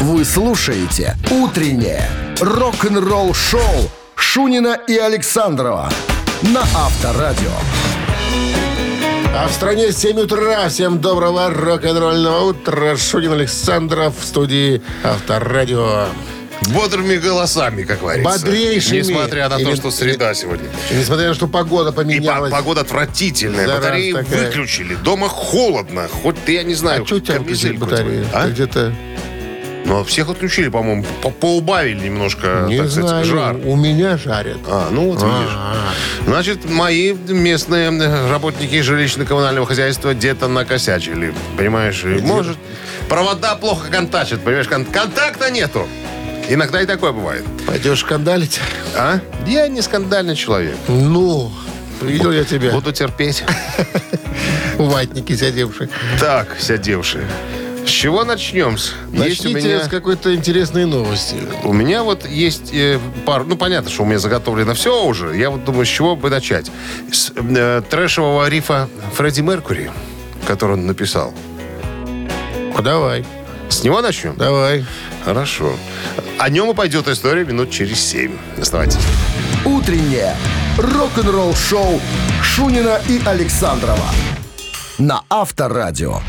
Вы слушаете «Утреннее рок-н-ролл-шоу» Шунина и Александрова на Авторадио. А в стране 7 утра. Всем доброго рок-н-ролльного утра. Шунин Александров в студии Авторадио. Бодрыми голосами, как говорится. Бодрейшими. Несмотря на Или- то, что среда сегодня. И несмотря на то, что погода И по- поменялась. погода отвратительная. Зараза Батареи такая. выключили. Дома холодно. Хоть ты, я не знаю, А что батареи? А? Где-то... Ну, всех отключили, по-моему. По- Поубавили немножко, Не так знаю. сказать, жар. У меня жарят. А, ну вот видишь. А, Значит, мои местные э, работники жилищно-коммунального хозяйства где-то накосячили. Понимаешь? И, Может, провода плохо контачат. Понимаешь, кон- контакта нету. Иногда и такое бывает. Пойдешь скандалить? А? Я не скандальный человек. Ну, видел я тебя. Буду терпеть. Ватники сидевшие. Так, сядевшие. С чего начнем? Есть у Начните меня... с какой-то интересной новости. У меня вот есть э, пару... Ну, понятно, что у меня заготовлено все уже. Я вот думаю, с чего бы начать. С э, трэшевого рифа Фредди Меркури, который он написал. Ну, давай, С него начнем? давай. Хорошо. О нем и пойдет история минут через семь. Оставайтесь. «Утреннее рок-н-ролл-шоу» Шунина и Александрова на Авторадио.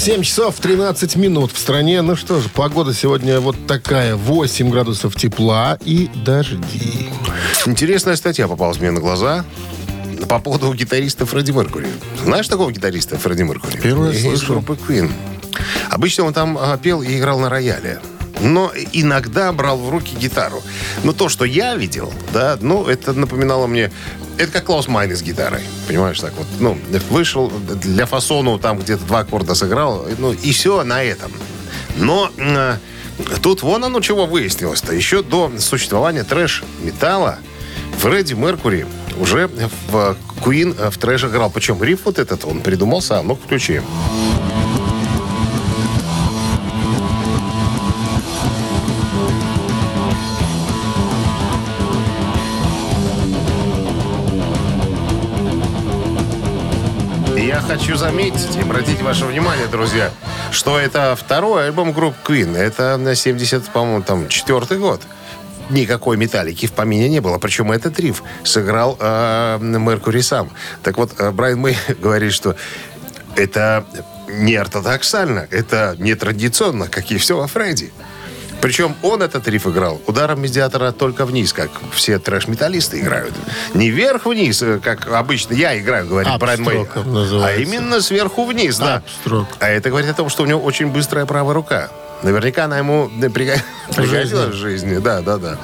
7 часов 13 минут в стране. Ну что же, погода сегодня вот такая. 8 градусов тепла и дожди. Интересная статья попалась мне на глаза по поводу гитариста Фредди Меркури. Знаешь такого гитариста Фредди Меркури? Первый раз слышу. группы Queen. Обычно он там а, пел и играл на рояле. Но иногда брал в руки гитару. Но то, что я видел, да, ну, это напоминало мне... Это как Клаус Майн с гитарой. Понимаешь, так вот. Ну, вышел для фасону, там где-то два аккорда сыграл, ну, и все на этом. Но э, тут вон оно чего выяснилось-то. Еще до существования трэш-металла Фредди Меркури уже в Queen в трэш играл. Причем риф вот этот он придумал сам. Ну-ка, включи. И хочу заметить и обратить ваше внимание, друзья, что это второй альбом группы Queen. Это на 70, по-моему, там, четвертый год. Никакой металлики в помине не было. Причем этот риф сыграл э, Меркури сам. Так вот, э, Брайан Мэй говорит, что это не ортодоксально, это нетрадиционно, как и все во Фредди. Причем он этот риф играл ударом медиатора только вниз, как все трэш-металлисты играют. Не вверх-вниз, э, как обычно я играю, говорит Брайан Мэй. А именно сверху вниз, да. Апстрок. А это говорит о том, что у него очень быстрая правая рука. Наверняка она ему э, приго- пригодилась в жизни. Да, да, да.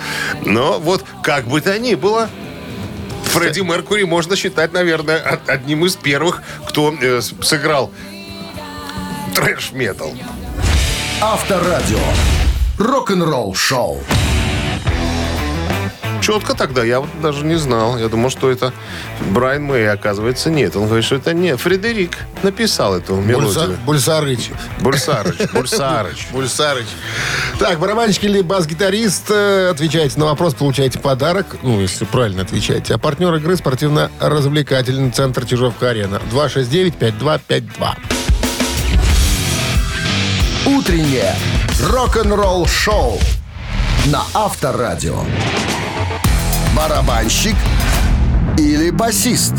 Но вот как бы то ни было, Фредди Меркури можно считать, наверное, од- одним из первых, кто э, сыграл трэш-метал. Авторадио. Рок-н-ролл-шоу. Четко тогда, я вот даже не знал. Я думал, что это Брайан Мэй, оказывается, нет. Он говорит, что это не Фредерик написал эту Бульса- мелодию. Бульсарыч. Бульсарыч, Бульсарыч. Бульсарыч. Так, барабанщик или бас-гитарист, э, отвечайте на вопрос, получаете подарок. Ну, если правильно отвечаете. А партнер игры спортивно-развлекательный центр Чижовка-Арена. 269-5252. «Утреннее рок-н-ролл-шоу» на Авторадио. Барабанщик или басист?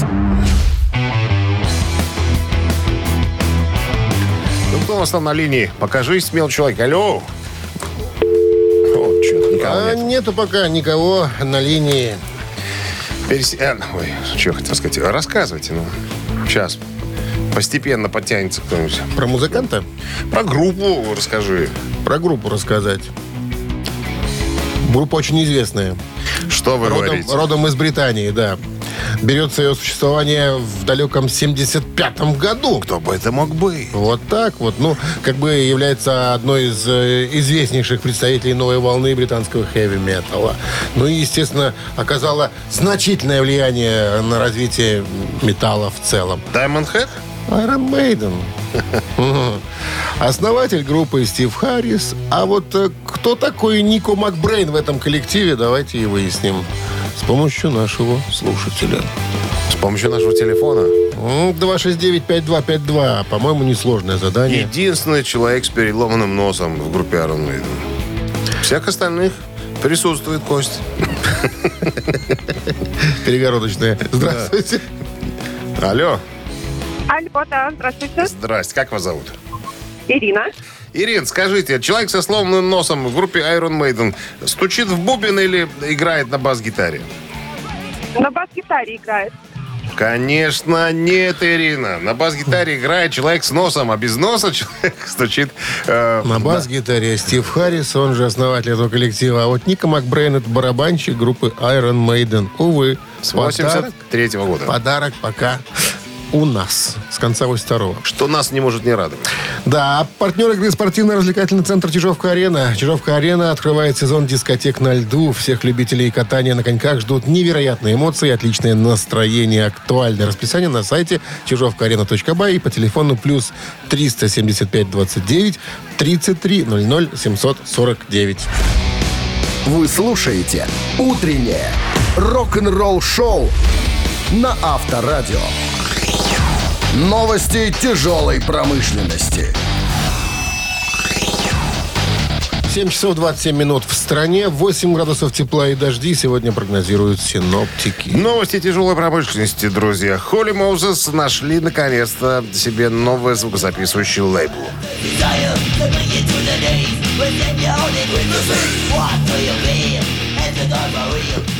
Ну, кто у нас там на линии? Покажись, смел человек. Алло. О, что никого А нет. нету пока никого на линии. Перес- э, Ой, что хотел сказать. Рассказывайте, ну. Сейчас. Постепенно подтянется кто-нибудь. Про музыканта? Про группу расскажи. Про группу рассказать. Группа очень известная. Что вы Родом, говорите? родом из Британии, да. Берется ее существование в далеком 75-м году. Кто бы это мог быть? Вот так вот. Ну, как бы является одной из э, известнейших представителей новой волны британского хэви-металла. Ну и, естественно, оказала значительное влияние на развитие металла в целом. Diamond Head? Iron Maiden. Основатель группы Стив Харрис. А вот э, кто такой Нико Макбрейн в этом коллективе, давайте и выясним. С помощью нашего слушателя. С помощью нашего телефона. М, 269-5252. По-моему, несложное задание. Единственный человек с переломанным носом в группе Iron Maiden. Всех остальных присутствует кость. Перегородочное. Здравствуйте. Алло. Алло, да, здравствуйте. Здрасте. Как вас зовут? Ирина. Ирин, скажите, человек со сломанным носом в группе Iron Maiden стучит в бубен или играет на бас-гитаре? На бас-гитаре играет. Конечно, нет, Ирина. На бас-гитаре играет человек с носом, а без носа человек стучит... э, На бас-гитаре Стив Харрис, он же основатель этого коллектива. А вот Ника Макбрейн это барабанщик группы Iron Maiden. Увы, С подарок, 83 года. подарок пока у нас с конца 82 Что нас не может не радовать. Да, партнер игры спортивно-развлекательный центр Чижовка-Арена. Чижовка-Арена открывает сезон дискотек на льду. Всех любителей катания на коньках ждут невероятные эмоции и отличное настроение. Актуальное расписание на сайте чижовкаарена.бай и по телефону плюс 375 29 33 00 749. Вы слушаете «Утреннее рок-н-ролл-шоу» на Авторадио. Новости тяжелой промышленности. 7 часов 27 минут в стране, 8 градусов тепла и дожди сегодня прогнозируют синоптики. Новости тяжелой промышленности, друзья. Holy Moses нашли наконец-то себе новый звукозаписывающий лейбл.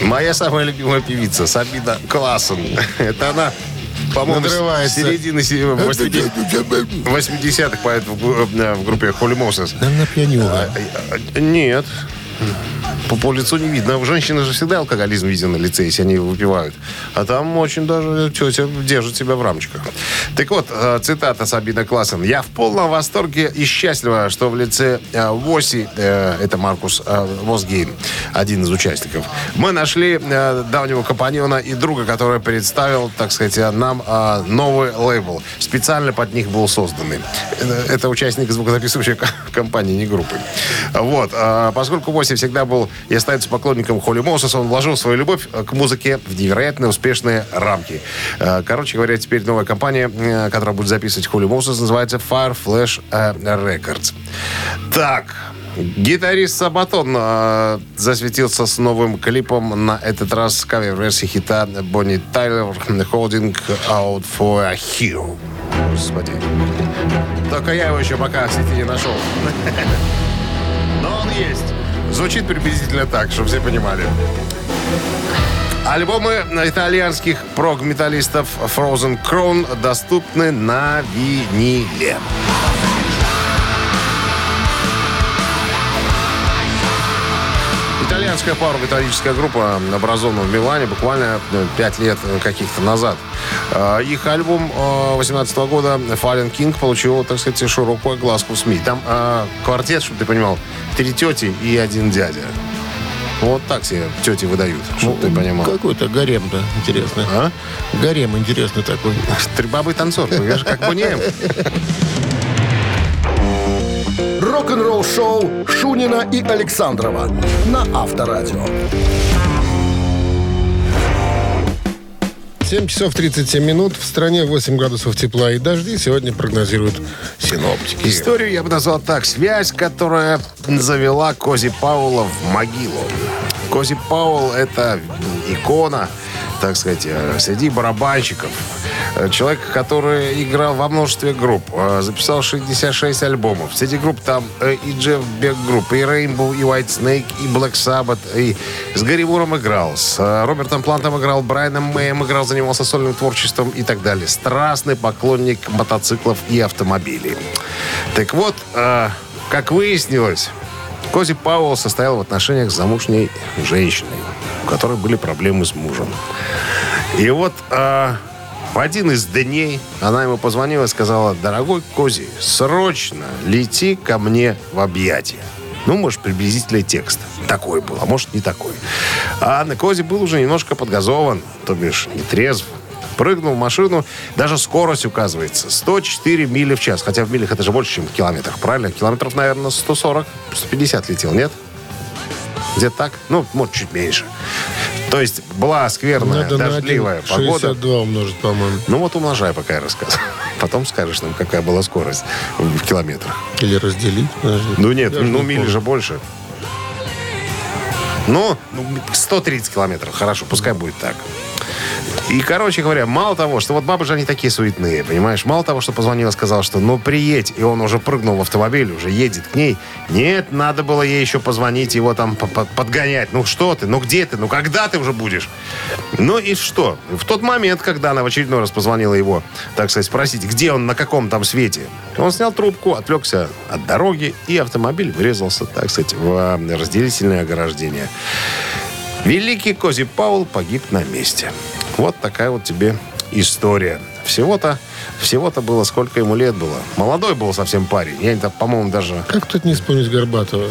Моя самая любимая певица Сабина Классен. Это она, по-моему, середины се- 80-х поет в гу- в группе Holy Moses. Наверное, пьянюга. А, Нет. По, по лицу не видно. У женщины же всегда алкоголизм виден на лице, если они выпивают. А там очень даже тетя держит себя в рамочках. Так вот, э, цитата Сабина Классен. «Я в полном восторге и счастлива, что в лице э, Воси, э, это Маркус Восгейн, один из участников, мы нашли давнего компаньона и друга, который представил, так сказать, нам новый лейбл. Специально под них был созданный. Это, участник звукозаписывающей ко- компании, не группы. Вот. Поскольку Воси всегда был и остается поклонником Холли Моусес, он вложил свою любовь э, к музыке в невероятно успешные рамки. Э, Короче говоря, теперь новая компания, э, которая будет записывать Холли Моусес, называется Fire Flash Records. Так, Гитарист Сабатон э, засветился с новым клипом, на этот раз кавер-версии хита Бонни Тайлер «Holding Out for a Hero». Господи. Только я его еще пока в сети не нашел. Но он есть. Звучит приблизительно так, чтобы все понимали. Альбомы итальянских прог-металлистов Frozen Crown доступны на виниле. Итальянская пара-металлическая группа, образована в Милане буквально э, пять лет э, каких-то назад. Э, Их альбом 18 года Fallen King получил, так сказать, широкую огласку в СМИ. Там э, квартет, чтобы ты понимал, три тети и один дядя. Вот так себе тети выдают, чтобы ты понимал. Какой-то гарем, да, интересно. А? Гарем интересный такой. Три бабы танцор, же как Бунеем. Рок-н-ролл-шоу Шунина и Александрова на Авторадио. 7 часов 37 минут. В стране 8 градусов тепла и дожди. Сегодня прогнозируют синоптики. Историю я бы назвал так. Связь, которая завела Кози Паула в могилу. Кози Паул – это икона, так сказать, э, среди барабанщиков. Э, Человек, который играл во множестве групп. э, Записал 66 альбомов. Среди групп там э, и Джефф Бек групп, и Rainbow, и White Snake, и Black Sabbath. И с Гарри Муром играл, с Робертом Плантом играл, Брайаном Мэем играл, занимался сольным творчеством и так далее. Страстный поклонник мотоциклов и автомобилей. Так вот, как выяснилось, Кози Пауэлл состоял в отношениях с замужней женщиной, у которой были проблемы с мужем. И вот в один из дней она ему позвонила и сказала, дорогой Кози, срочно лети ко мне в объятия. Ну, может, приблизительный текст. Такой был, а может, не такой. А на Кози был уже немножко подгазован, то бишь не трезв. Прыгнул в машину, даже скорость указывается. 104 мили в час. Хотя в милях это же больше, чем в километрах, правильно? Километров, наверное, 140, 150 летел, нет? Где-то так? Ну, может, чуть меньше. То есть была скверная, Надо на дождливая 1,62 погода. умножить, по-моему. Ну вот умножай, пока я рассказываю. Потом скажешь нам, какая была скорость в километрах. Или разделить. подожди. Ну нет, Я ну не мили помню. же больше. Ну, ну, 130 километров. Хорошо, пускай будет так. И, короче говоря, мало того, что вот бабы же они такие суетные, понимаешь? Мало того, что позвонила, сказала, что ну приедь, и он уже прыгнул в автомобиль, уже едет к ней. Нет, надо было ей еще позвонить, его там по- по- подгонять. Ну что ты, ну где ты, ну когда ты уже будешь? Ну и что? В тот момент, когда она в очередной раз позвонила его, так сказать, спросить, где он, на каком там свете, он снял трубку, отвлекся от дороги, и автомобиль врезался, так сказать, в а, разделительное ограждение. Великий Кози Паул погиб на месте. Вот такая вот тебе история. Всего-то, всего-то было, сколько ему лет было. Молодой был совсем парень. Я, это, по-моему, даже Как тут не вспомнить Горбатова?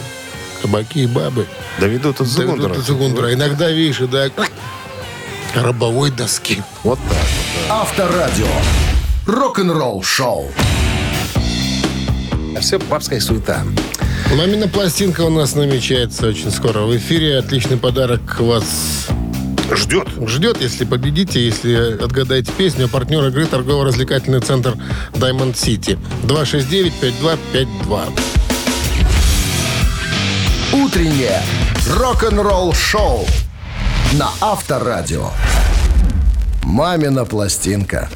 Кабаки и бабы. доведу тут Да, Зугундера. вот это Зугундера. Иногда, видишь, и да, рабовой доски. Вот так. Авторадио. Рок-н-ролл шоу. Все бабская суета. Мамина пластинка у нас намечается очень скоро. В эфире отличный подарок вас Ждет. ждет, если победите, если отгадаете песню. Партнер игры торгово-развлекательный центр Diamond City. 269-5252. Утреннее рок-н-ролл шоу на Авторадио. Мамина пластинка.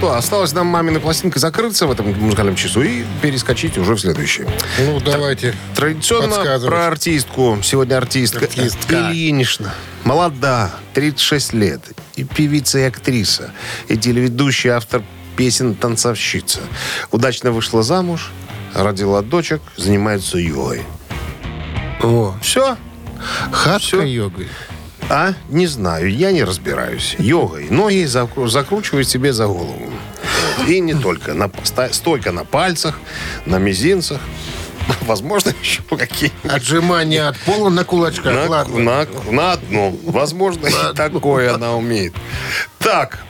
Что, осталось нам мамина пластинка закрыться в этом музыкальном часу и перескочить уже в следующий. Ну, давайте. Традиционно про артистку. Сегодня артистка. Артистка. Ильинична. Молода, 36 лет. И певица, и актриса. И телеведущая, автор песен, танцовщица. Удачно вышла замуж, родила дочек, занимается йогой. О, Все? хатка Всё. йогой. А? Не знаю, я не разбираюсь. Йогой. Ноги закру- закручивают себе за голову. И не только. На, стойка на пальцах, на мизинцах. Возможно, еще какие Отжимания от пола на кулачках. На, Ладно. на, на одну. Возможно, и такое она умеет. Так,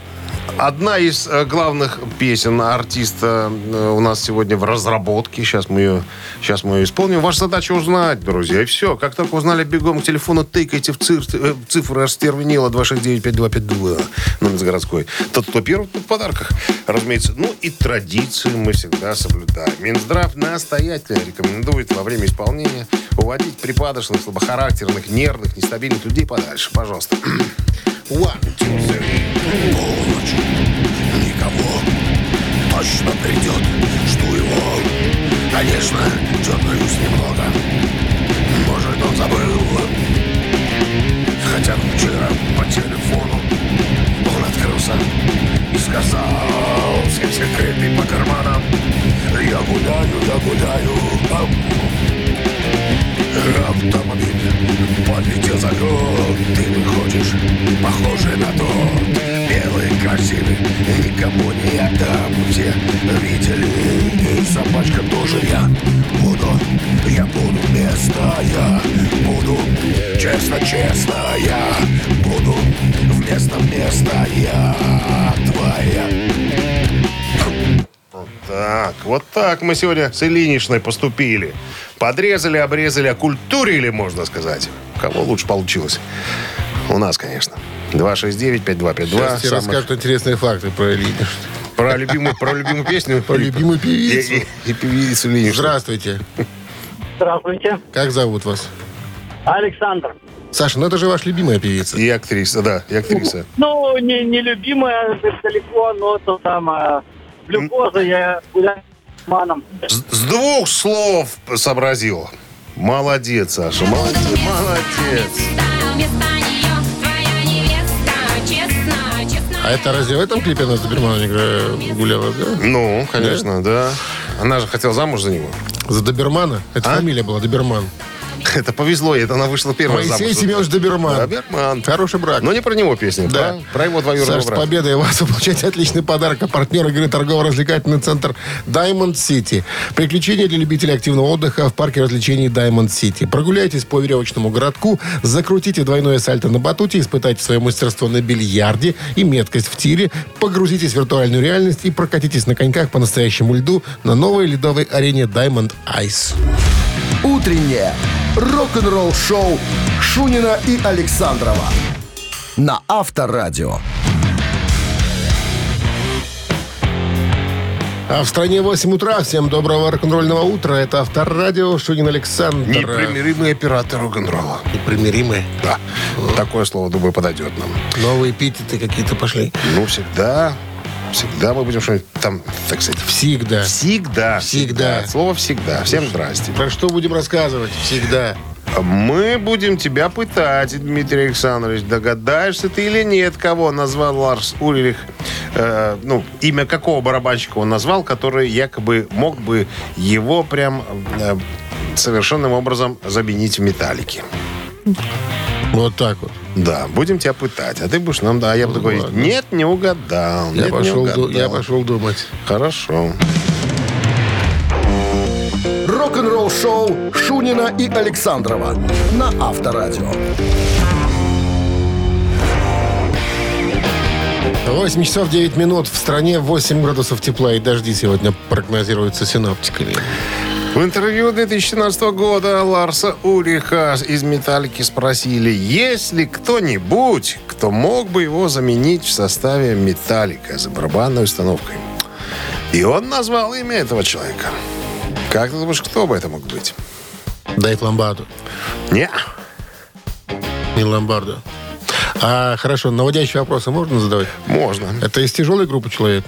одна из э, главных песен артиста э, у нас сегодня в разработке. Сейчас мы ее, сейчас мы ее исполним. Ваша задача узнать, друзья. И все. Как только узнали, бегом к телефону, тыкайте в цифры, э, в цифры Астервенила 269-5252, номер с городской. Тот, кто первый, тот в подарках. Разумеется. Ну и традиции мы всегда соблюдаем. Минздрав настоятельно рекомендует во время исполнения уводить припадочных, слабохарактерных, нервных, нестабильных людей подальше. Пожалуйста. One, two, three. Полночь, никого. Точно придет, жду его. Конечно, дергаюсь немного. Может, он забыл. Хотя вчера по телефону Он открылся и сказал Все секреты по карманам. Я гуляю, я гуляю. Автомобиль подлетел за год Ты выходишь, похожий на тот Белый, красивый, никому не отдам Все видели, и собачка тоже я. Буду, я буду вместо я Буду, честно, честно я. Буду вместо я Твоя Так, вот так мы сегодня с Ильиничной поступили. Подрезали, обрезали, окультурили, можно сказать. У кого лучше получилось? У нас, конечно. 269-5252. Сейчас тебе Самых- расскажут интересные факты про Ильиничну. Про любимую, про любимую песню. Про любимую певицу. И, и- и певицу Ильиничну. Здравствуйте. Здравствуйте. Как зовут вас? Александр. Саша, ну это же ваша любимая певица. И актриса, да, и актриса. Ну, не, не любимая далеко, но то самое. Глюкоза я гуляю с маном. С, с двух слов сообразил. Молодец, Саша, молодец, молодец. А это разве в этом клипе она с Доберманом гуляла, да? Ну, конечно, да. Она же хотела замуж за него. За Добермана? Это А? фамилия была, Доберман. Это повезло, ей, это она вышла первая Моисей замуж. Семенович Доберман. Доберман. Хороший брак. Но не про него песня, Да. про, про его двоюродного Саш, с брата. победой вас вы получаете отличный подарок. А партнер игры торгово-развлекательный центр Diamond City. Приключения для любителей активного отдыха в парке развлечений Diamond City. Прогуляйтесь по веревочному городку, закрутите двойное сальто на батуте, испытайте свое мастерство на бильярде и меткость в тире, погрузитесь в виртуальную реальность и прокатитесь на коньках по настоящему льду на новой ледовой арене Diamond Ice. Утреннее рок-н-ролл-шоу Шунина и Александрова на Авторадио. А в стране 8 утра. Всем доброго рок-н-ролльного утра. Это Авторадио, Шунин Александр. Непримиримый оператор рок-н-ролла. Непримиримые. Да. Такое слово, думаю, подойдет нам. Новые эпитеты какие-то пошли. Ну, всегда, всегда мы будем что-нибудь там, так сказать, Всегда. Всегда. Всегда. Слово всегда. Всем здрасте. Про что будем рассказывать? Всегда. Мы будем тебя пытать, Дмитрий Александрович. Догадаешься ты или нет, кого назвал Ларс Ульрих? Э, ну, имя какого барабанщика он назвал, который якобы мог бы его прям э, совершенным образом заменить в металлике. Вот так вот. Да, будем тебя пытать. А ты будешь нам, да, я буду говорить, ладно. нет, не угадал. Я нет, не пошел, ду- угадал». я пошел думать. Хорошо. Рок-н-ролл-шоу Шунина и Александрова на Авторадио. 8 часов 9 минут. В стране 8 градусов тепла и дожди сегодня прогнозируются синоптиками. В интервью 2017 года Ларса Уриха из «Металлики» спросили, есть ли кто-нибудь, кто мог бы его заменить в составе «Металлика» за барабанной установкой. И он назвал имя этого человека. Как ты думаешь, кто бы это мог быть? Дэйв Ломбарду. Не. Не Ломбарду. А, хорошо, наводящие вопросы можно задавать? Можно. Это из тяжелой группы человек?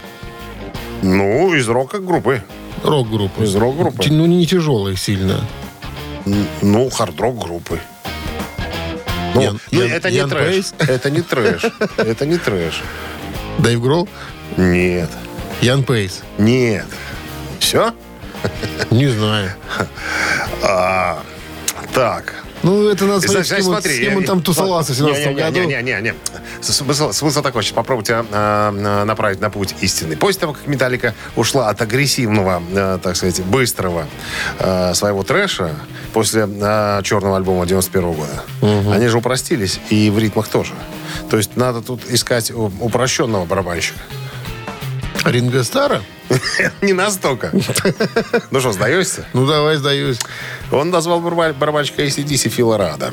Ну, из рока-группы. Рок-группы. Из рок-группы. Ну, не тяжелый сильно. Ну, хард-рок-группы. Ну, Ян- ну, Ян- это не Ян трэш. Это не трэш. Это не трэш. Дэйв Гролл? Нет. Ян Пейс? Нет. Все? Не знаю. А, так. Ну, это надо смотреть, Значит, с кем, смотри, с кем я- он там тусовался в 17 году. Не-не-не. Смысл, смысл такой, сейчас попробую тебя э, направить на путь истины. После того, как Металлика ушла от агрессивного, э, так сказать, быстрого э, своего трэша, после э, черного альбома 91 года, они же упростились, и в ритмах тоже. То есть надо тут искать упрощенного барабанщика. Ринго Стара? Не настолько. Ну что, сдаешься? Ну, давай, сдаюсь. Он назвал барабан- барабанщика ACDC Фила Рада.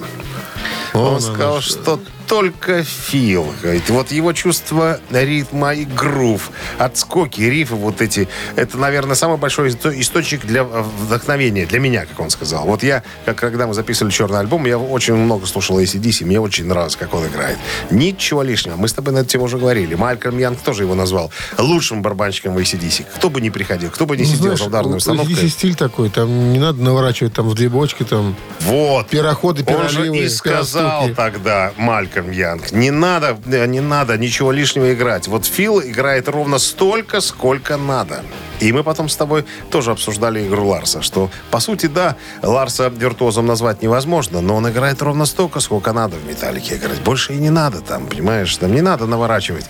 Он оно сказал, что только Фил. говорит, Вот его чувство ритма и грув, отскоки, рифы вот эти, это, наверное, самый большой исто- источник для э, вдохновения, для меня, как он сказал. Вот я, как когда мы записывали черный альбом, я очень много слушал ACDC, мне очень нравилось, как он играет. Ничего лишнего. Мы с тобой на эту тему уже говорили. Малькольм Янг тоже его назвал лучшим барабанщиком в ACDC. Кто бы ни приходил, кто бы не Ну, сидел знаешь, за ударной установкой. ACDC стиль такой, там не надо наворачивать там в две бочки, там Вот. пироходы, Он же пироливы, и сказал пиростуки. тогда Малькольм Янг, не надо, э, не надо ничего лишнего играть. Вот Фил играет ровно столько, сколько надо. И мы потом с тобой тоже обсуждали игру Ларса, что, по сути, да, Ларса виртуозом назвать невозможно, но он играет ровно столько, сколько надо в «Металлике» играть. Больше и не надо там, понимаешь? Там не надо наворачивать,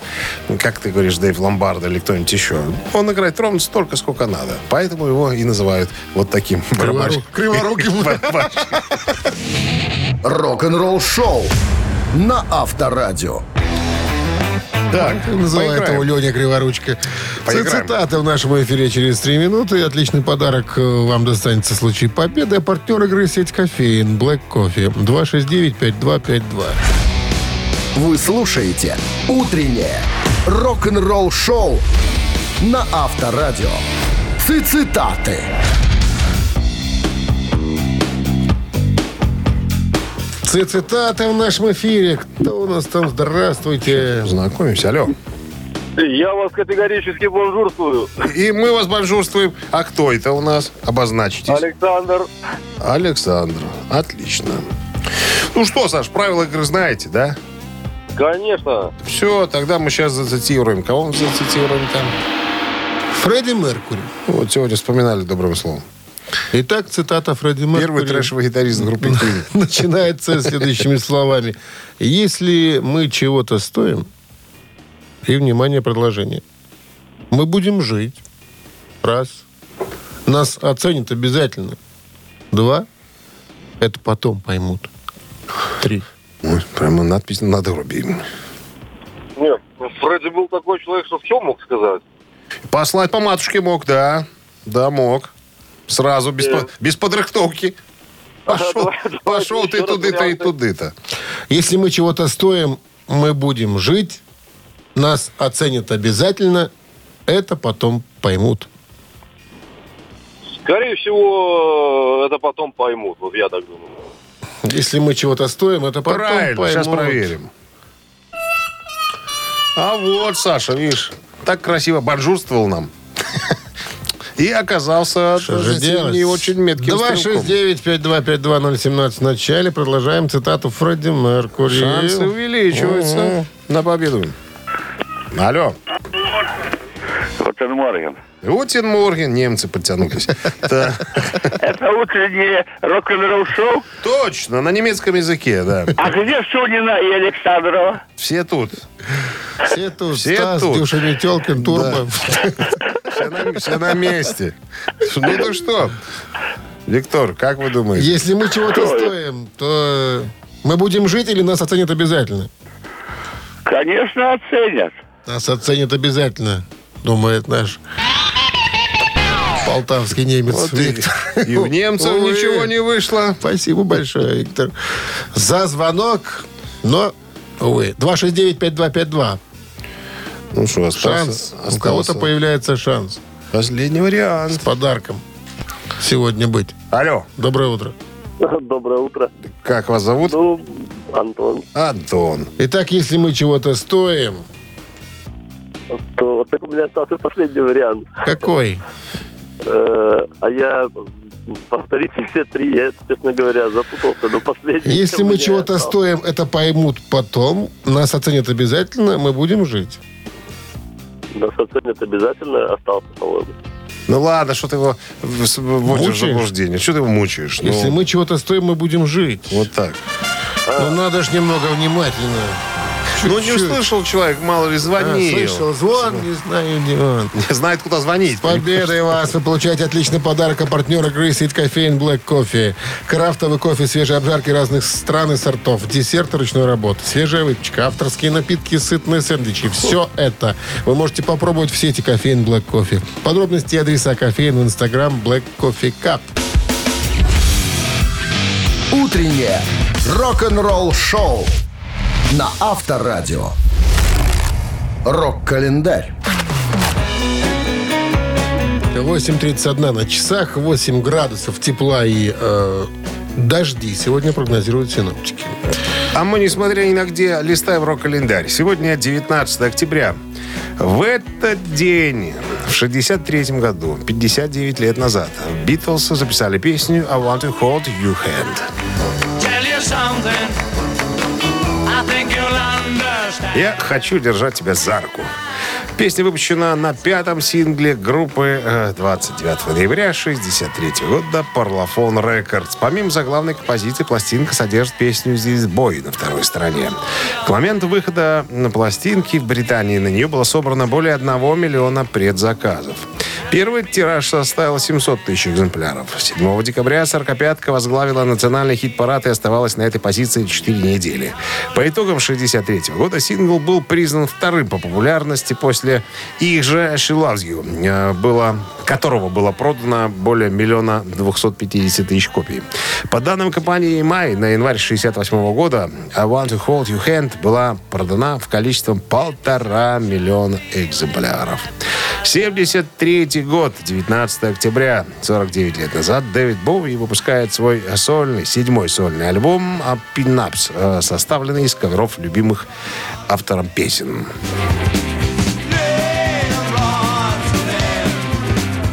как ты говоришь, Дэйв Ломбард или кто-нибудь еще. Он играет ровно столько, сколько надо. Поэтому его и называют вот таким. Криворуким. Барабанщиком. Рок-н-ролл-шоу на Авторадио. Так, Называет поиграем. его Леня Криворучка. Поиграем. Цитаты в нашем эфире через три минуты. Отличный подарок э, вам достанется в случае победы. А партнер игры сеть кофеин Black Coffee 269-5252. Вы слушаете «Утреннее рок-н-ролл-шоу» на Авторадио. Цитаты. Цитаты в нашем эфире. Кто у нас там? Здравствуйте. Знакомимся, алло. Я вас категорически бонжурствую. И мы вас бонжурствуем. А кто это у нас? Обозначитесь. Александр. Александр. Отлично. Ну что, Саш, правила игры знаете, да? Конечно. Все, тогда мы сейчас зацитируем. Кого мы зацитируем там? Фредди Меркури. Вот сегодня вспоминали добрым словом. Итак, цитата Фредди Меркури. Первый трэшевый гитарист группы Queen. начинается следующими словами. Если мы чего-то стоим, и, внимание, предложение, мы будем жить. Раз. Нас оценят обязательно. Два. Это потом поймут. Три. Ой, прямо надпись на надгробии. Нет, Фредди был такой человек, что все мог сказать. Послать по матушке мог, да. Да, мог. Сразу, без, Э. по- без подрыхтовки. Пошел, Давай, давай, пошел ты туды-то и туды-то. Если мы чего-то стоим, мы будем жить. Нас оценят обязательно. Это потом поймут. Скорее всего, это потом поймут. Вот я так думаю. Если мы чего-то стоим, это потом Правильно, поймут. сейчас проверим. А вот, Саша, видишь, так красиво банжурствовал нам. И оказался не очень метким стрелком. 269-5252-017 в начале. Продолжаем цитату Фредди Меркури. Шансы увеличиваются Мгм. на победу. Алло. Guten Morgen. Guten Morgen, немцы подтянулись. Это утреннее рок-н-ролл шоу. Точно, на немецком языке, да. А где Шунина и Александрова? Все тут. Все тут. Все Стас, тут. Дюша Метелкин, Турбо. Все на, все на месте. Ну ты что? Виктор, как вы думаете? Если мы чего-то стоим, то мы будем жить или нас оценят обязательно? Конечно, оценят. Нас оценят обязательно, думает наш полтавский немец Вот и, Виктор. и у немцев Увы. ничего не вышло. Спасибо большое, Виктор. За звонок, но, увы. 269-5252. Ну что, остался, Шанс. У остался кого-то появляется шанс последний вариант. с подарком сегодня быть. Алло, Доброе утро. Доброе утро. как вас зовут? Ну, Антон, Антон. Итак, если мы чего-то стоим, то вот так у меня остался последний вариант. какой? Э, а я повторите все три, я, честно говоря, запутался, но последний. Если у мы чего-то стоим, это поймут потом, нас оценят обязательно, мы будем жить. Нас оценят обязательно, остался, по-моему. Ну ладно, что ты его вводишь в заблуждение? Что ты его мучаешь? Ну, Если мы чего-то стоим, мы будем жить. Вот так. Ну, надо ж немного внимательно. Ну, не услышал человек, мало ли А, звонил. слышал звон, не знаю, где он. Не знает, куда звонить. С победой вас! Вы получаете отличный подарок от партнера игры Coffee and Black Coffee. Крафтовый кофе, свежие обжарки разных стран и сортов, десерт ручной работы, свежая выпечка, авторские напитки, сытные сэндвичи. Все это вы можете попробовать в сети and Black Coffee. Подробности и адреса кофеин в инстаграм Black Coffee Cup. Утреннее рок-н-ролл-шоу на Авторадио. Рок-календарь. 8.31 на часах, 8 градусов тепла и э, дожди сегодня прогнозируют синоптики. А мы, несмотря ни на где, листаем рок-календарь. Сегодня 19 октября. В этот день, в 63 году, 59 лет назад, Битлз записали песню «I want to hold your hand». Я хочу держать тебя за руку. Песня выпущена на пятом сингле группы э, 29 ноября 63 года Parlophone Records. Помимо заглавной композиции, пластинка содержит песню «This Boy» на второй стороне. К моменту выхода на пластинки в Британии на нее было собрано более 1 миллиона предзаказов. Первый тираж составил 700 тысяч экземпляров. 7 декабря «Сорокопятка» возглавила национальный хит-парад и оставалась на этой позиции 4 недели. По итогам 63 года сингл был признан вторым по популярности после их же «She Loves You», было, которого было продано более миллиона 250 тысяч копий. По данным компании EMI, на январь 68 года «I Want to Hold Your Hand» была продана в количестве полтора миллиона экземпляров. 73 год, 19 октября, 49 лет назад, Дэвид Боуи выпускает свой сольный, седьмой сольный альбом «Пинапс», э, составленный из коверов любимых автором песен.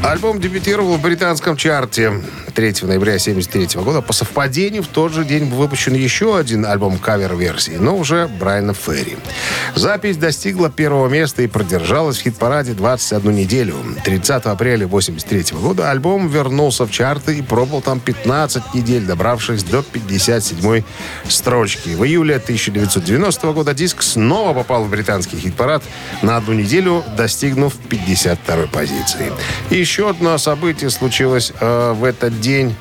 Альбом дебютировал в британском чарте 3 ноября 1973 года. По совпадению в тот же день был выпущен еще один альбом кавер-версии, но уже Брайана Ферри. Запись достигла первого места и продержалась в хит-параде 21 неделю. 30 апреля 1983 года альбом вернулся в чарты и пробовал там 15 недель, добравшись до 57 строчки. В июле 1990 года диск снова попал в британский хит-парад на одну неделю, достигнув 52 позиции. И еще одно событие случилось э, в этот день.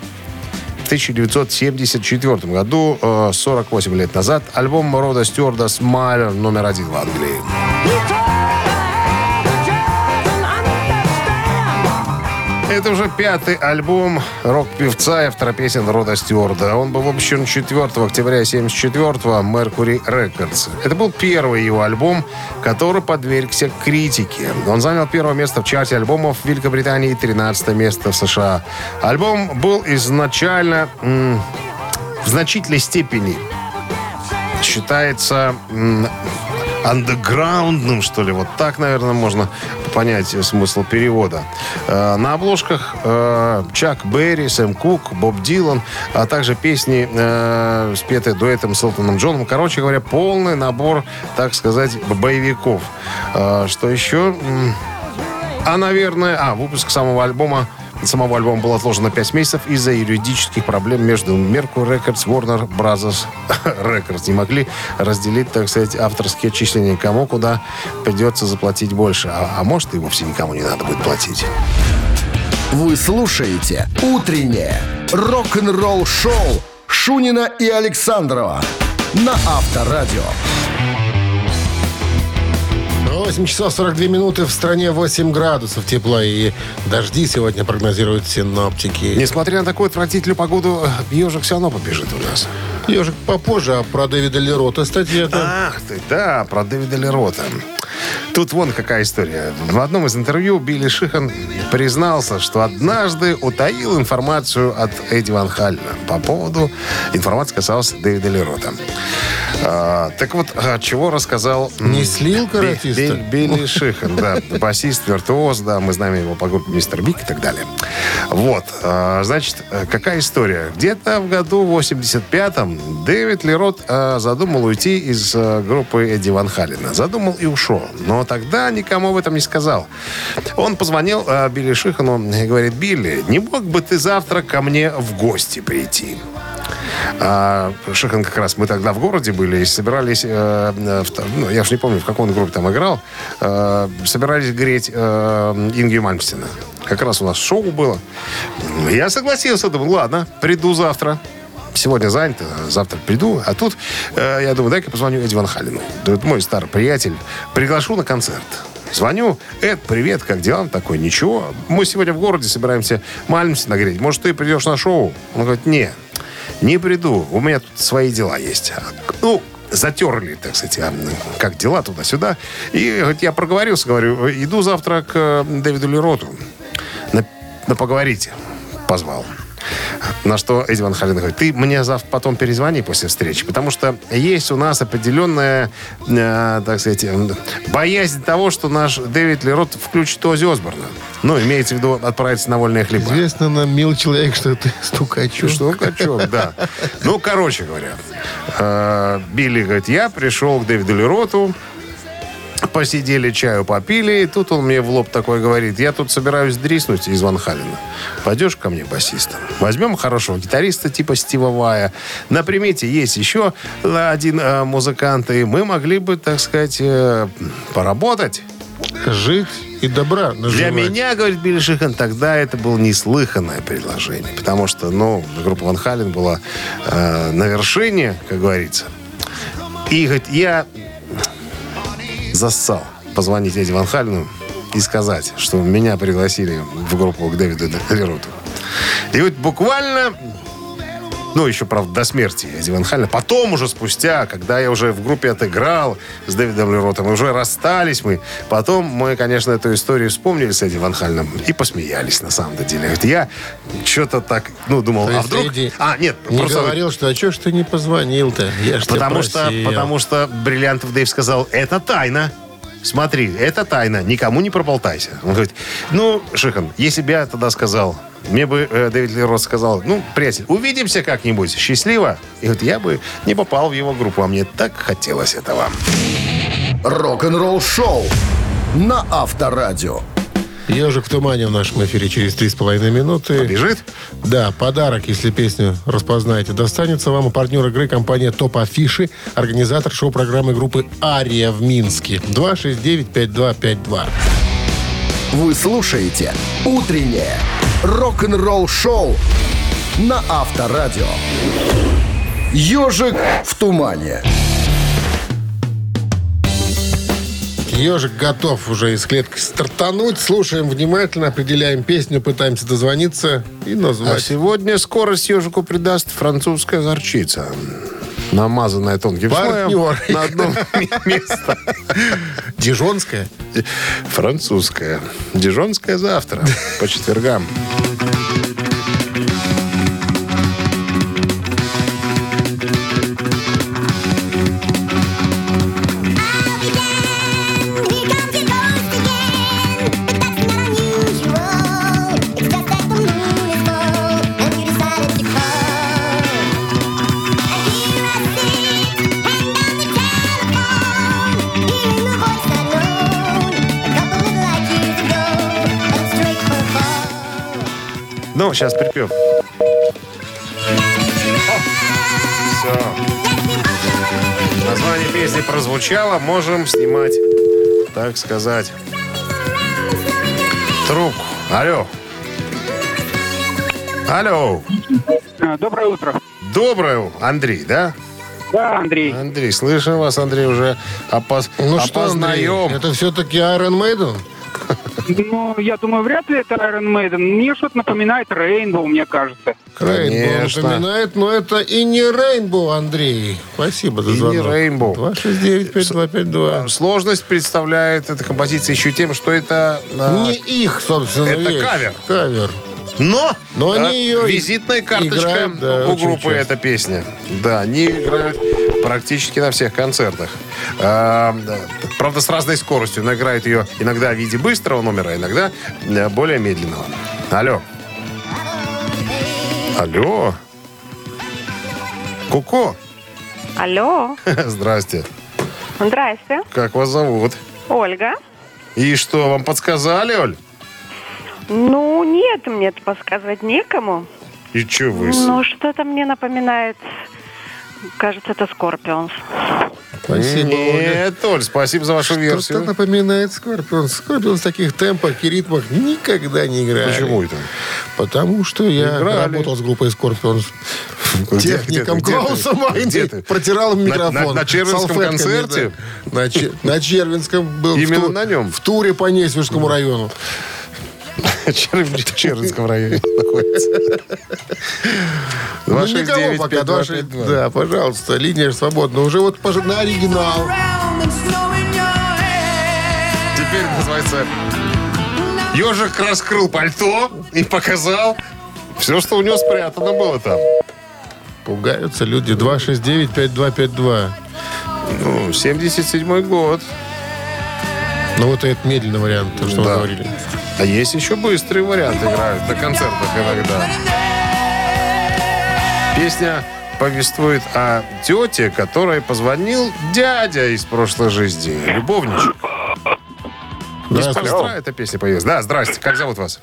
В 1974 году, э, 48 лет назад, альбом Рода Стюарда «Смайлер» номер один в Англии. Это уже пятый альбом рок-певца и автора песен Рода Стюарда. Он был выпущен 4 октября 1974-го Mercury Records. Это был первый его альбом, который подвергся критике. Он занял первое место в чарте альбомов в Великобритании и 13 место в США. Альбом был изначально м, в значительной степени считается м, андеграундным, что ли. Вот так, наверное, можно понять смысл перевода. Э, На обложках э, Чак Берри, Сэм Кук, Боб Дилан, а также песни, э, спетые дуэтом с Элтоном Джоном. Короче говоря, полный набор, так сказать, боевиков. Что еще? А, наверное... А, выпуск самого альбома Самого альбома был отложен на 5 месяцев из-за юридических проблем между Mercury Records, Warner Brothers Records. Не могли разделить, так сказать, авторские отчисления. Кому куда придется заплатить больше. А, а может, и вовсе никому не надо будет платить. Вы слушаете «Утреннее рок-н-ролл-шоу» Шунина и Александрова на Авторадио. 8 часов 42 минуты. В стране 8 градусов тепла и дожди сегодня прогнозируют синоптики. Несмотря на такую отвратительную погоду, ежик все равно побежит у нас. Ежик попозже, а про Дэвида Лерота статья-то. Ах ты, да, про Дэвида Лерота. Тут вон какая история. В одном из интервью Билли Шихан признался, что однажды утаил информацию от Эдди Ван Халлена по поводу... Информация касалась Дэвида Лерота. А, так вот, а, чего рассказал... Не слил каратиста? Би- Билли Шихан, да. Басист, виртуоз, да, мы знаем его по группе Мистер Биг и так далее. Вот, а, значит, э, какая история? Где-то в году 85-м Дэвид Лерот а, задумал уйти из а, группы Эдди Ван Халлена. Задумал и ушел. Но тогда никому об этом не сказал. Он позвонил а, Билли Шихану и говорит, Билли, не мог бы ты завтра ко мне в гости прийти? А, Шихан как раз, мы тогда в городе были и собирались, э, в ну, я уж не помню, в каком он группе там играл, э, собирались греть э, Ингью Мальмстина. Как раз у нас шоу было. Я согласился, думаю, ладно, приду завтра. Сегодня занят, завтра приду. А тут э, я думаю, дай-ка позвоню Эдди Ван Халину. Это мой старый приятель. Приглашу на концерт. Звоню. Эд, привет, как дела? Такой, ничего. Мы сегодня в городе собираемся Мальмстина греть. Может, ты придешь на шоу? Он говорит, не, не приду. У меня тут свои дела есть. Ну, затерли, так сказать, а, как дела туда-сюда. И говорит, я проговорился, говорю, иду завтра к э, Дэвиду Лероту. На, на поговорите. Позвал. На что Эдди Ван Хален говорит, ты мне завтра потом перезвони после встречи, потому что есть у нас определенная, э, так сказать, э, боязнь того, что наш Дэвид Лерот включит Ози Осборна. Ну, имеется в виду отправиться на вольные хлеба. Известно нам, мил человек, что ты стукачок. Что качок, да. Ну, короче говоря, э, Билли говорит, я пришел к Дэвиду Лероту, посидели, чаю попили, и тут он мне в лоб такой говорит, я тут собираюсь дриснуть из Ван Халена. Пойдешь ко мне басистом? Возьмем хорошего гитариста типа Стива Вая. На примете есть еще один э, музыкант, и мы могли бы, так сказать, э, поработать. Жить и добра Для наживать. меня, говорит Билли Шихан, тогда это было неслыханное предложение. Потому что, ну, группа Ван Хален была э, на вершине, как говорится. И, говорит, я зассал позвонить Эдди Ван Халену и сказать, что меня пригласили в группу к Дэвиду Леруту. И вот буквально ну, еще, правда, до смерти Эдди Ван Халена. Потом уже спустя, когда я уже в группе отыграл с Дэвидом Леротом, и уже расстались мы. Потом мы, конечно, эту историю вспомнили с Эдди Ван Халеном и посмеялись, на самом деле. Говорит, Я что-то так, ну, думал, То а вдруг... Эдди А, нет, Не просто... говорил, что а что ж ты не позвонил-то? Я ж Потому что, потому что Бриллиантов Дэйв сказал, это тайна. Смотри, это тайна, никому не проболтайся. Он говорит, ну, Шихан, если бы я тогда сказал, мне бы э, Дэвид Лерос сказал, ну, приятель, увидимся как-нибудь, счастливо. И вот я бы не попал в его группу, а мне так хотелось этого. Рок-н-ролл-шоу на Авторадио. Ежик в тумане в нашем эфире через три с половиной минуты. Бежит? Да, подарок, если песню распознаете, достанется вам. У партнер игры компания Топ Афиши, организатор шоу-программы группы Ария в Минске. 269-5252. Вы слушаете «Утреннее рок-н-ролл-шоу» на Авторадио. «Ежик в тумане». Ежик готов уже из клетки стартануть. Слушаем внимательно, определяем песню, пытаемся дозвониться и А назвать. сегодня скорость ежику придаст французская горчица. Намазанная тонким Партнер. слоем на одно место. Дижонская. Французская. Дижонская завтра. По четвергам. Ну, сейчас припев. Все. Название песни прозвучало. Можем снимать, так сказать, трубку. Алло. Алло. Доброе утро. Доброе, Андрей, да? Да, Андрей. Андрей, слышим вас, Андрей, уже опоз... Ну что, Андрей, опознаем. это все-таки Iron Maiden? Ну, я думаю, вряд ли это Iron Maiden. Мне что-то напоминает Rainbow, мне кажется. Рейнбоу Конечно. напоминает, но это и не Рейнбоу, Андрей. Спасибо за И не звонок. Rainbow. 269-5252. Сложность представляет эта композиция еще тем, что это... а, Не их, собственно, Это вещь. кавер. Кавер. Но, Но они ее визитная карточка играют, да, у группы часто. эта песня. Да, они играют практически на всех концертах. А, да, правда, с разной скоростью. Но играют ее иногда в виде быстрого номера, а иногда э, более медленного. Алло. Алло. Куко. Алло. Здрасте. Здрасте. Как вас зовут? Ольга. И что, вам подсказали, Оль? Ну, нет, мне это подсказывать некому. И что вы? Ну, что-то мне напоминает... Кажется, это Скорпионс. Спасибо. Нет, Оль, спасибо за вашу Что-то версию. напоминает Scorpions. Scorpions в таких темпах и ритмах никогда не играли. Почему это? Потому что я Играли. работал с группой Скорпион. Где- Техником? Клаусом ты? Протирал им На- микрофон. на- на Червинском концерте? да. На, на Червинском был. в Именно ту- на нем? В туре по Несвежскому району. В Червинском районе находится. Ну, никого пока. 269-5252. Да, пожалуйста, линия свободна. Уже вот на оригинал. Теперь называется Ежик раскрыл пальто и показал все, что у него спрятано было там. Пугаются люди. 269-5252. Ну, 77-й год. Ну, вот этот медленный вариант, то, что Да. вы говорили. А есть еще быстрый вариант играют на концертах иногда. Песня повествует о тете, которой позвонил дядя из прошлой жизни, любовничек. Здравствуйте. Неспроста эта песня появилась. Да, здрасте. Как зовут вас?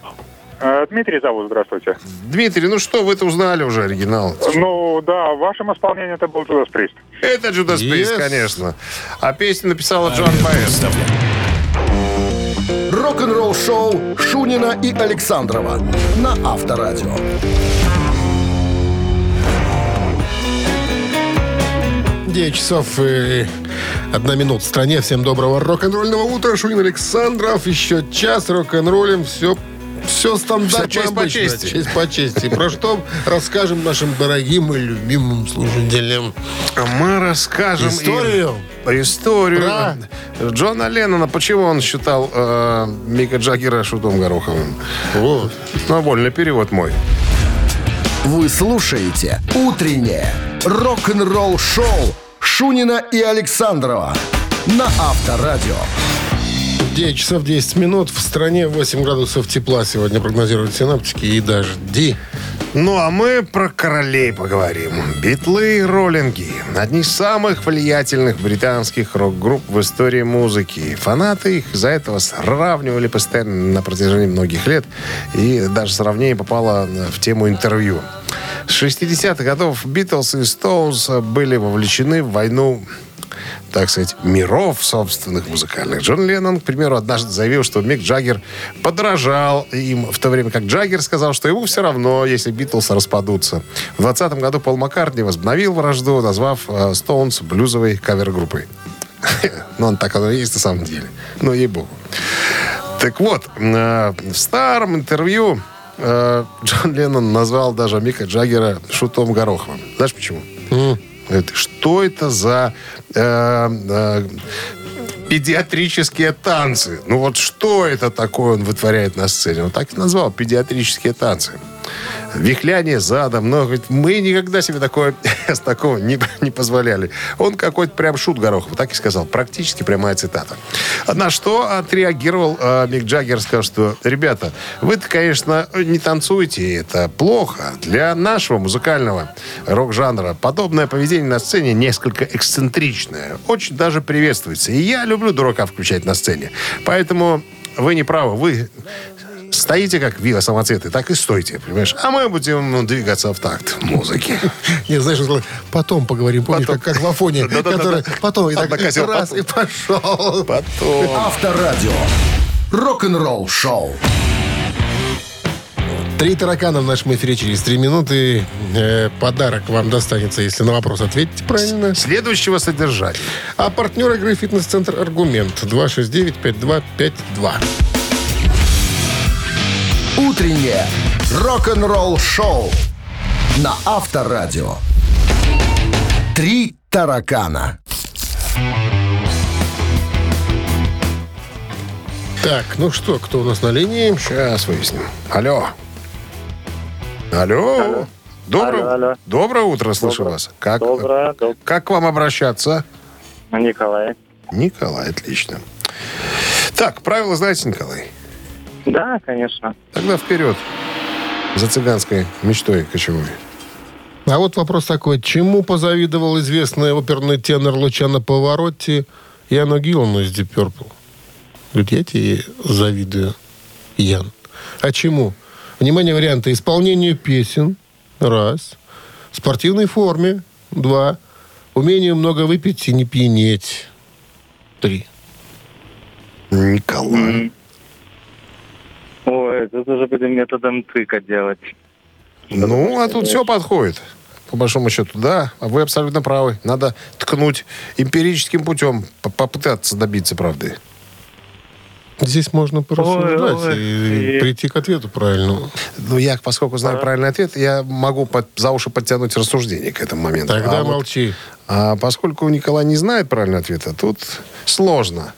Э, Дмитрий зовут, здравствуйте. Дмитрий, ну что, вы-то узнали уже оригинал. Ну, да, в вашем исполнении это был Judas Priest. Это Judas Priest, Yes. конечно. А песню написала Джон Баэс. Рок-н-ролл шоу Шунина и Александрова на Авторадио. Девять часов и одна минута в стране. Всем доброго рок-н-ролльного утра. Шунин Александров. Еще час рок-н-роллем. Все все стандартно Всё честь по чести. Честь по чести. Про что расскажем нашим дорогим и любимым слушателям. Мы расскажем им Историю? историю Про? Джона Леннона. Почему он считал э, Мика Джаггера шутом Гороховым? Вот. Ну, вольный перевод мой. Вы слушаете «Утреннее рок-н-ролл-шоу» Шунина и Александрова на Авторадио. 9 часов 10 минут. В стране 8 градусов тепла сегодня прогнозируют синаптики и дожди. Ну, а мы про королей поговорим. Битлы и роллинги. Одни из самых влиятельных британских рок-групп в истории музыки. Фанаты их из-за этого сравнивали постоянно на протяжении многих лет. И даже сравнение попало в тему интервью. С 60-х годов Битлз и Стоунс были вовлечены в войну так сказать, миров собственных музыкальных. Джон Леннон, к примеру, однажды заявил, что Мик Джаггер подражал им, в то время как Джаггер сказал, что ему все равно, если Битлз распадутся. В 20 году Пол Маккартни возобновил вражду, назвав Стоунс блюзовой кавер-группой. Ну, он так оно и есть на самом деле. Ну, ей-богу. Так вот, э, в старом интервью э, Джон Леннон назвал даже Мика Джаггера шутом Гороховым. Знаешь почему? Что это за э, э, педиатрические танцы? Ну вот что это такое он вытворяет на сцене? Он так и назвал, педиатрические танцы. Вихляние задом. Но говорит, мы никогда себе такое, с такого не, не позволяли. Он какой-то прям шут Горохов, так и сказал. Практически прямая цитата. На что отреагировал э, Мик Джаггер, сказал, что, ребята, вы-то, конечно, не танцуете, это плохо. Для нашего музыкального рок-жанра подобное поведение на сцене несколько эксцентричное. Очень даже приветствуется. И я люблю дурака включать на сцене. Поэтому вы не правы. Вы стоите как вилла самоцветы, так и стойте, понимаешь? А мы будем ну, двигаться в такт музыки. Не, знаешь, потом поговорим. Помнишь, Потом. как, как в Афоне, который потом и так раз потом. и пошел. Потом. Авторадио. Рок-н-ролл шоу. Три таракана в нашем эфире через три минуты. Э, подарок вам достанется, если на вопрос ответите правильно. Следующего содержания. А партнер игры «Фитнес-центр Аргумент» 269-5252. Утреннее рок-н-ролл шоу на Авторадио. Три таракана. Так, ну что, кто у нас на линии? Сейчас выясним. Алло. Алло. Доброе, Алло, алло. Доброе утро, слышу Доброе. вас. Как, Доброе, доб- как к вам обращаться? Николай. Николай, отлично. Так, правила знаете, Николай? Да, конечно. Тогда вперед. За цыганской мечтой кочевой. А вот вопрос такой. Чему позавидовал известный оперный тенор Лучано Поворотти Яну Гиллану из Deep Purple? Говорит, я тебе завидую, Ян. А чему? Внимание, варианты. Исполнению песен. Раз. Спортивной форме. Два. Умению много выпить и не пьянеть. Три. Николай. Ой, тут уже будем методом тыка делать. Ну, а тут все подходит. По большому счету, да. А вы абсолютно правы. Надо ткнуть эмпирическим путем, по- попытаться добиться правды. Здесь можно порассуждать Ой, ой, и и- прийти к ответу правильному. Ну, я, поскольку знаю правильный ответ, я могу под- за уши подтянуть рассуждение к этому моменту. Тогда а, вот- молчи. а поскольку Николай не знает правильного ответа, тут сложно.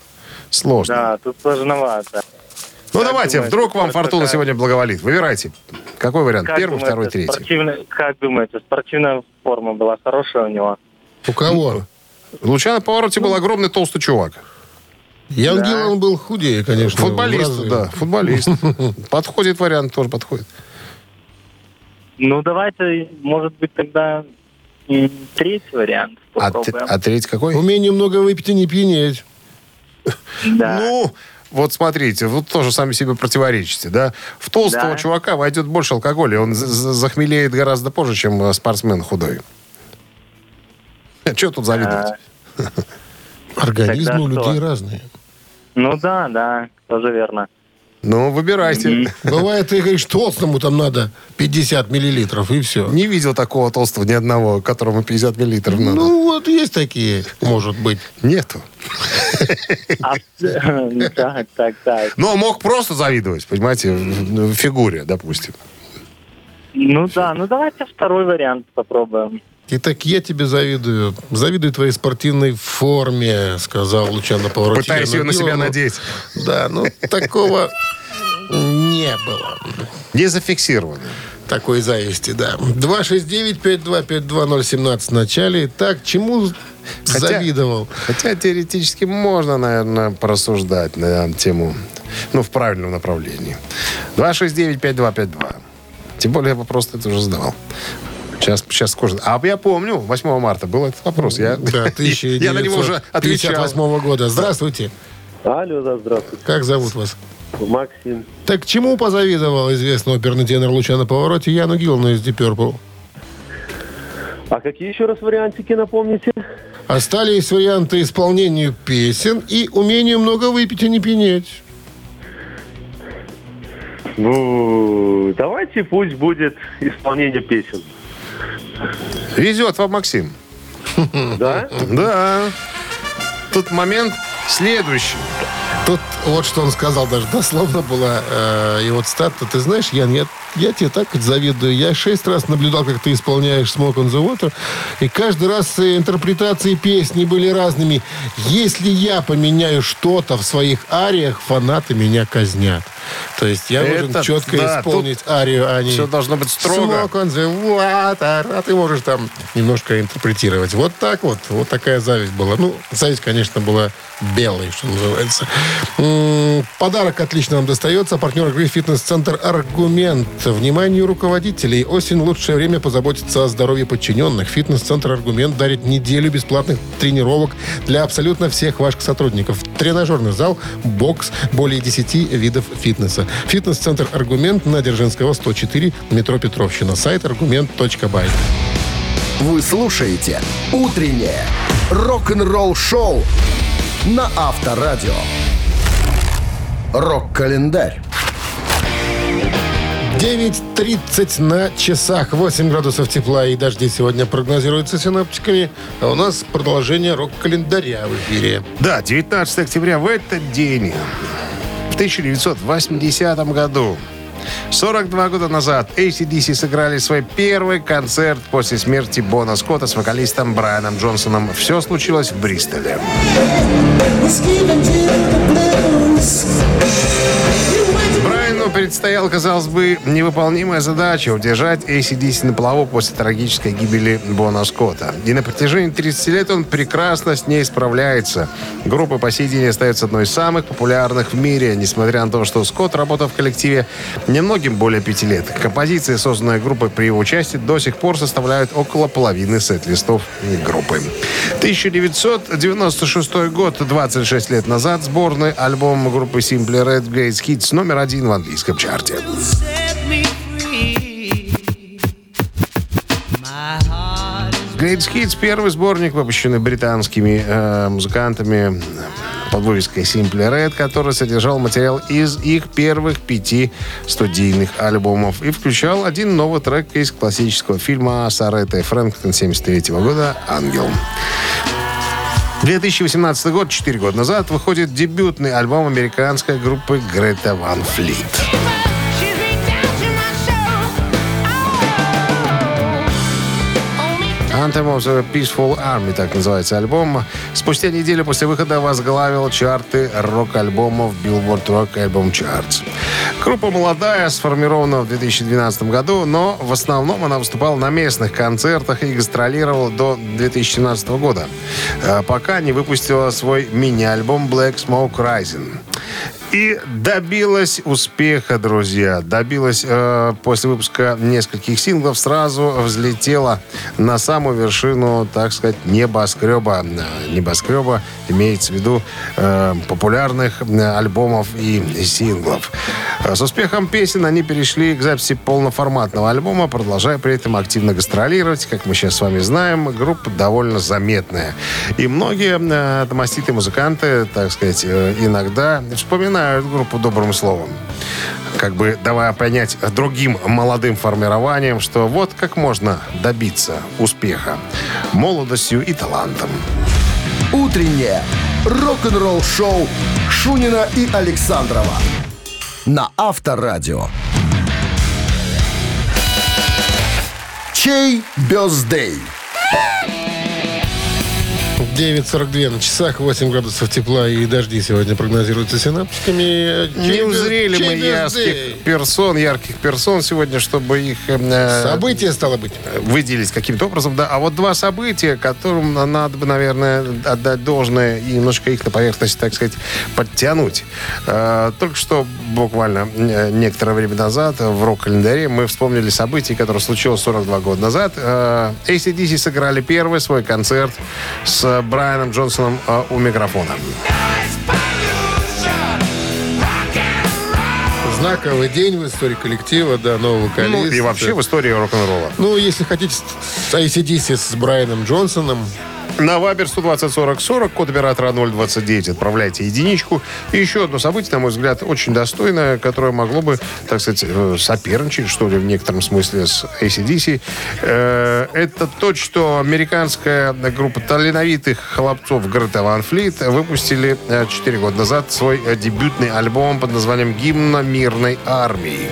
Сложно. Да, тут сложновато. Ну, Как давайте, думаете, вдруг вам фортуна как- сегодня благоволит. Выбирайте. Какой вариант? Как Первый, думаете, второй, третий. спортивная- как думаете, спортивная форма была хорошая у него? У кого? Лучано повороте был огромный толстый чувак. Ян Да. Гиллан был худее, конечно. Футболист, да, футболист. Подходит вариант, тоже подходит. Ну, давайте, может быть, тогда третий вариант А, попробуем. а третий какой? Умение много выпить и не пьянеть. Да. Ну, вот смотрите, вот тоже сами себе противоречите, да? В толстого Да. чувака войдет больше алкоголя, он за- за- захмелеет гораздо позже, чем э, спортсмен худой. Что тут завидовать? А, Организмы Тогда у что? людей разные. ну да, да, тоже верно. Ну, выбирайте. Бывает, ты говоришь, толстому там надо 50 миллилитров, и все. Не видел такого толстого ни одного, которому 50 миллилитров надо. Ну, вот есть такие, может быть. Нету. Так, так, так. Но мог просто завидовать, понимаете, в фигуре, допустим. Ну да, ну давайте второй вариант попробуем. Итак, я тебе завидую. Завидую твоей спортивной форме, сказал Лучано Повороте. Пытаясь ее на себя надеть. Да, ну, такого не было. Не зафиксировано. Такой зависти, да. 269-5252017 в начале. Так, чему Хотя- завидовал? Хотя теоретически можно, наверное, порассуждать на тему, ну, в правильном направлении. 269-5252. Тем более я вопрос это уже задавал. Сейчас, сейчас скажу. А я помню, 8 марта был этот вопрос. Я, Да, я на него уже отвечал. 1958 года. Здравствуйте. Алло, да, здравствуйте. Как зовут вас? Максим. Так чему позавидовал известный оперный тенор Лучано Повороте Яну Гиллану из Deep Purple? А какие еще раз вариантики напомните? Остались варианты исполнению песен и умению много выпить и не пьянеть. Ну, давайте пусть будет исполнение песен. Везет вам, Максим. Да? Да. Тут момент следующий. Тут вот что он сказал, даже дословно было э, его цитата. Ты знаешь, Ян, я, я тебе так завидую. Я шесть раз наблюдал, как ты исполняешь «Smoke on the Water», и каждый раз интерпретации песни были разными. Если я поменяю что-то в своих ариях, фанаты меня казнят. То есть я Это- должен четко да, исполнить арию, а не... всё должно быть строго. «Smoke on the water», а ты можешь там немножко интерпретировать. Вот так вот. Вот такая зависть была. Ну, зависть, конечно, была белой, что называется. Подарок отлично нам достается. Партнер игры «Фитнес-центр Аргумент». Вниманию руководителей. Осень – лучшее время позаботиться о здоровье подчиненных. «Фитнес-центр Аргумент» дарит неделю бесплатных тренировок для абсолютно всех ваших сотрудников. Тренажерный зал, бокс, более 10 видов фитнеса. «Фитнес-центр Аргумент» на Дзержинского, 104, метро Петровщина. Сайт аргумент.бай. Вы слушаете «Утреннее рок-н-ролл-шоу» на Авторадио. Рок-календарь. 9.30 на часах. 8 градусов тепла и дожди сегодня прогнозируются синаптиками. А у нас продолжение рок-календаря в эфире. Да, 19 октября в этот день, в 1980 году, 42 года назад ACDC сыграли свой первый концерт после смерти Бона Скотта с вокалистом Брайаном Джонсоном. Все случилось в Бристоле. Предстояла, казалось бы, невыполнимая задача удержать ACDC на плаву после трагической гибели Бона Скотта. И на протяжении 30 лет он прекрасно с ней справляется. Группа по сей день остается одной из самых популярных в мире, несмотря на то, что Скотт работал в коллективе немногим более пяти лет. Композиции, созданные группой при его участии, до сих пор составляют около половины сет-листов группы. 1996 год, 26 лет назад, сборный альбом группы Simply Red Great Hits номер один в английском чарте. Great Hits – первый сборник, выпущенный британскими э, музыкантами под вывеской Simply Red, который содержал материал из их первых пяти студийных альбомов и включал один новый трек из классического фильма с Аретой Фрэнктон 73 года «Ангел». 2018 год, 4 года назад, выходит дебютный альбом американской группы Грета Ван Флит. Anthem of the Peaceful Army, так называется альбом. Спустя неделю после выхода возглавил чарты рок-альбомов Billboard Rock Album Charts. Группа молодая, сформирована в 2012 году, но в основном она выступала на местных концертах и гастролировала до 2017 года, э, пока не выпустила свой мини-альбом Black Smoke Rising. И добилась успеха, друзья. Добилась э, после выпуска нескольких синглов, сразу взлетела на самую вершину, так сказать, небоскреба. Э, Небоскреба имеется в виду э, популярных э, альбомов и синглов. Э, С успехом песен они перешли к записи полноформатного альбома, продолжая при этом активно гастролировать. Как мы сейчас с вами знаем, группа довольно заметная. И многие э, домоститые музыканты, так сказать, э, иногда вспоминают группу добрым словом. Как бы давая понять другим молодым формированием, что вот как можно добиться успеха молодостью и талантом. Утреннее рок-н-ролл-шоу Шунина и Александрова на Авторадио. Чей бездей? 9.42 на часах, 8 градусов тепла и дожди сегодня прогнозируются синаптиками. Не узрели мы ярких персон, ярких персон сегодня, чтобы их э, Событие стало быть. выделить каким-то образом, да. А вот два события, которым надо бы, наверное, отдать должное и немножко их на поверхность, так сказать, подтянуть. Э, Только что, буквально э, некоторое время назад, в рок-календаре мы вспомнили событие, которое случилось 42 года назад. Э, ACDC сыграли первый свой концерт с Брайаном Джонсоном э, у микрофона. Знаковый день в истории коллектива, да, нового вокалиста. Ну, и вообще в истории рок-н-ролла. Ну, если хотите, с ACDC с Брайаном Джонсоном. На Вабер 120 40 40, код оператора 029, отправляйте единичку. И еще одно событие, на мой взгляд, очень достойное, которое могло бы, так сказать, э, соперничать, что ли, в некотором смысле с ACDC. Э, Это то, что американская группа талановитых хлопцов Грета Ван Флит выпустили 4 года назад свой э, дебютный альбом под названием «Гимна мирной армии».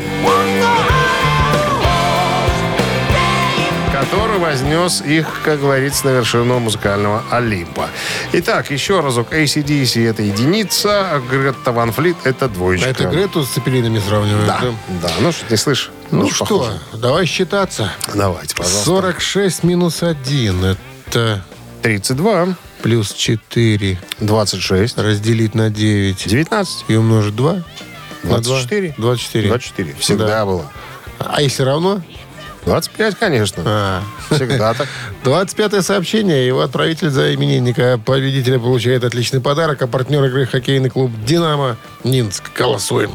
Который вознес их, как говорится, на вершину музыкального Олимпа. Итак, еще разок. ACDC — это единица, а Грета Ван Флит — это двоечка. А это Грету с цепелинами сравнивают? Да, да. Ну что, не слышишь? Ну Очень что, похоже. давай считаться. Давайте, пожалуйста. 46 минус 1. Это 32. плюс 4. 26. Разделить на 9. 19. И умножить 2. На 24. 2. 24. 24. Всегда Да. было. А если равно? 25, конечно. А. Всегда так. 25 сообщение. Его отправитель за именинника победителя получает отличный подарок. А партнер игры хоккейный клуб «Динамо» Минск. Голосуем.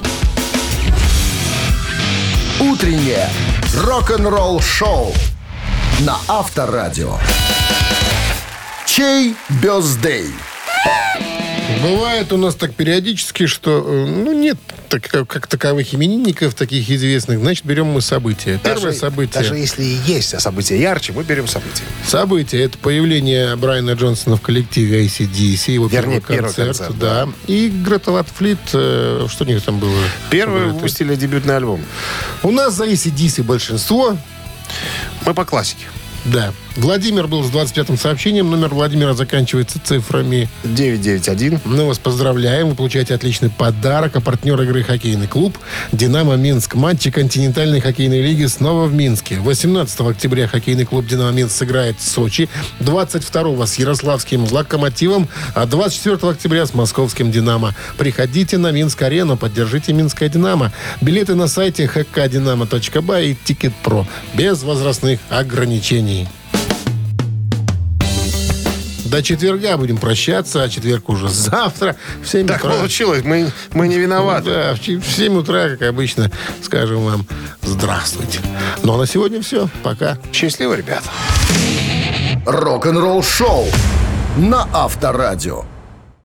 Утреннее рок-н-ролл-шоу на Авторадио. Чей бездей? Бывает у нас так периодически, что э, ну, нет так, как, как таковых именинников, таких известных. Значит, берем мы события. Первое Даже- событие. Даже если и есть события ярче, мы берем события. Событие это появление Брайана Джонсона в коллективе ACDC, его Вернее, первый первый концерт, концерт, да. И Грета Ван Флит, э, что у них там было? Первый выпустили дебютный альбом. У нас за ACDC большинство, Мы по классике. да. Владимир был с 25-м сообщением, номер Владимира заканчивается цифрами 991. Мы вас поздравляем. Вы получаете отличный подарок. А партнер игры хоккейный клуб «Динамо Минск». Матчи континентальной хоккейной лиги снова в Минске. 18 октября хоккейный клуб «Динамо Минск» сыграет в Сочи. 22 с Ярославским «Локомотивом». А 24 октября с московским «Динамо». Приходите на Минск-арену. Поддержите «Минское Динамо». Билеты на сайте hkdinamo.by и «Тикет Про». Без возрастных ограничений. До четверга будем прощаться, а четверг уже завтра в 7 Так утра. получилось, мы, мы не виноваты. Да, в ч- в 7 утра, как обычно, скажем вам здравствуйте. Ну а на сегодня все. Пока. Счастливо, ребята. Рок-н-ролл-шоу на Авторадио.